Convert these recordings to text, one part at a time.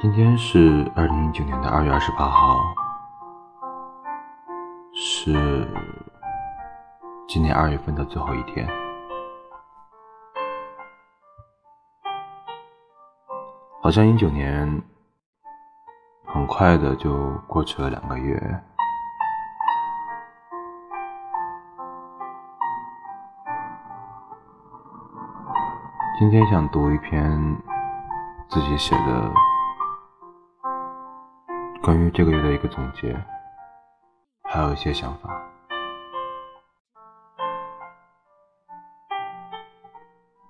今天是二零一九年的二月二十八号，是今年二月份的最后一天。好像一九年很快的就过去了两个月。今天想读一篇自己写的关于这个月的一个总结，还有一些想法。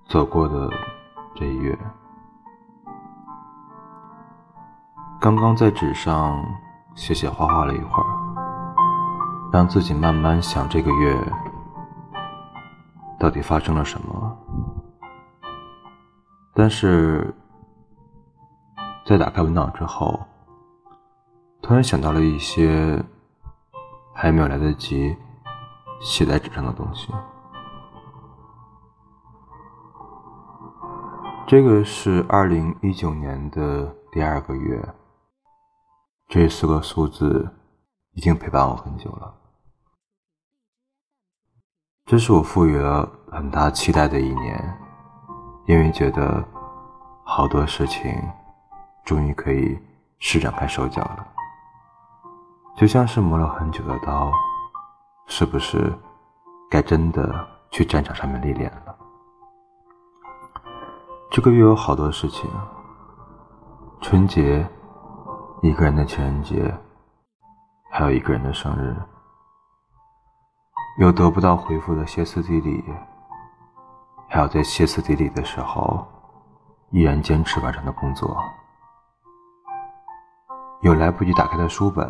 走过的这一月，刚刚在纸上写写画画了一会儿，让自己慢慢想这个月到底发生了什么。但是在打开文档之后，突然想到了一些还没有来得及写在纸上的东西。这个是二零一九年的第二个月，这四个数字已经陪伴我很久了。这是我赋予了很大期待的一年。因为觉得好多事情终于可以施展开手脚了，就像是磨了很久的刀，是不是该真的去战场上面历练了？这个月有好多事情：春节、一个人的情人节，还有一个人的生日，有得不到回复的歇斯底里。还有在歇斯底里的时候，依然坚持完成的工作；有来不及打开的书本，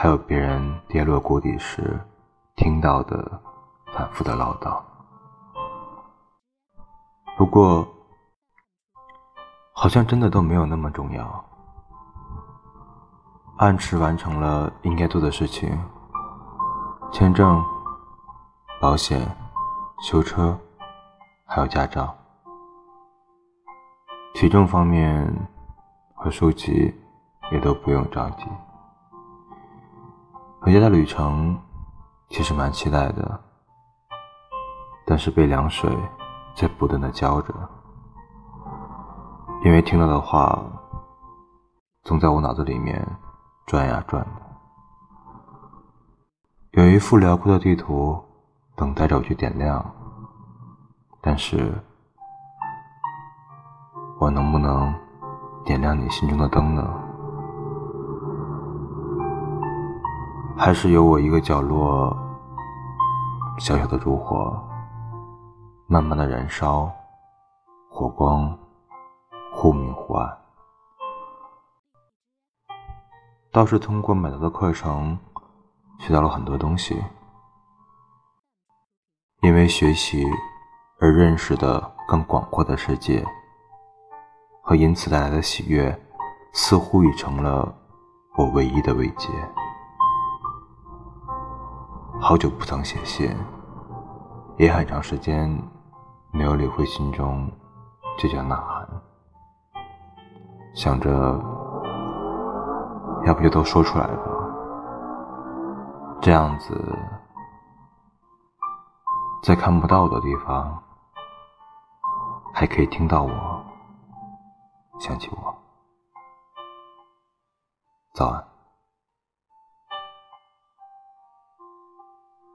还有别人跌落谷底时听到的反复的唠叨。不过，好像真的都没有那么重要。按时完成了应该做的事情，签证、保险。修车，还有驾照。体重方面和书籍也都不用着急。回家的旅程其实蛮期待的，但是被凉水在不断的浇着，因为听到的话总在我脑子里面转呀转的。有一幅辽阔的地图。等待着我去点亮，但是，我能不能点亮你心中的灯呢？还是由我一个角落小小的烛火，慢慢的燃烧，火光忽明忽暗。倒是通过买到的课程，学到了很多东西。因为学习而认识的更广阔的世界，和因此带来的喜悦，似乎已成了我唯一的慰藉。好久不曾写信，也很长时间没有理会心中这叫呐喊，想着要不就都说出来吧，这样子。在看不到的地方，还可以听到我，想起我。早安。